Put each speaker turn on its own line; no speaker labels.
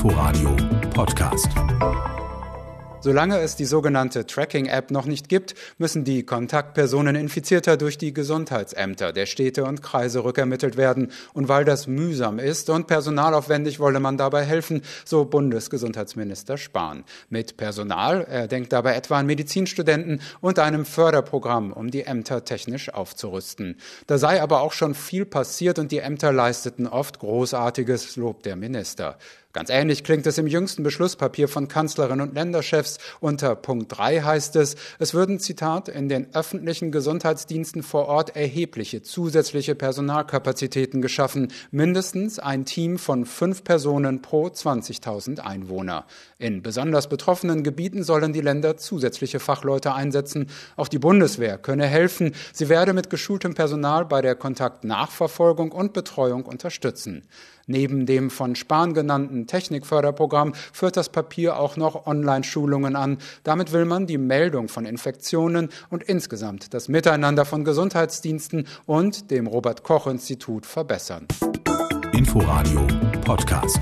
Inforadio Podcast.
Solange es die sogenannte Tracking-App noch nicht gibt, müssen die Kontaktpersonen Infizierter durch die Gesundheitsämter der Städte und Kreise rückermittelt werden. Und weil das mühsam ist und personalaufwendig, wolle man dabei helfen, so Bundesgesundheitsminister Spahn. Mit Personal, er denkt dabei etwa an Medizinstudenten und einem Förderprogramm, um die Ämter technisch aufzurüsten. Da sei aber auch schon viel passiert und die Ämter leisteten oft Großartiges, Lob der Minister. Ganz ähnlich klingt es im jüngsten Beschlusspapier von Kanzlerin und Länderchefs. Unter Punkt 3 heißt es, es würden, Zitat, in den öffentlichen Gesundheitsdiensten vor Ort erhebliche zusätzliche Personalkapazitäten geschaffen, mindestens ein Team von fünf Personen pro 20.000 Einwohner. In besonders betroffenen Gebieten sollen die Länder zusätzliche Fachleute einsetzen. Auch die Bundeswehr könne helfen. Sie werde mit geschultem Personal bei der Kontaktnachverfolgung und Betreuung unterstützen. Neben dem von Spahn genannten Technikförderprogramm führt das Papier auch noch Online-Schulungen an. Damit will man die Meldung von Infektionen und insgesamt das Miteinander von Gesundheitsdiensten und dem Robert Koch Institut verbessern.
Inforadio Podcast.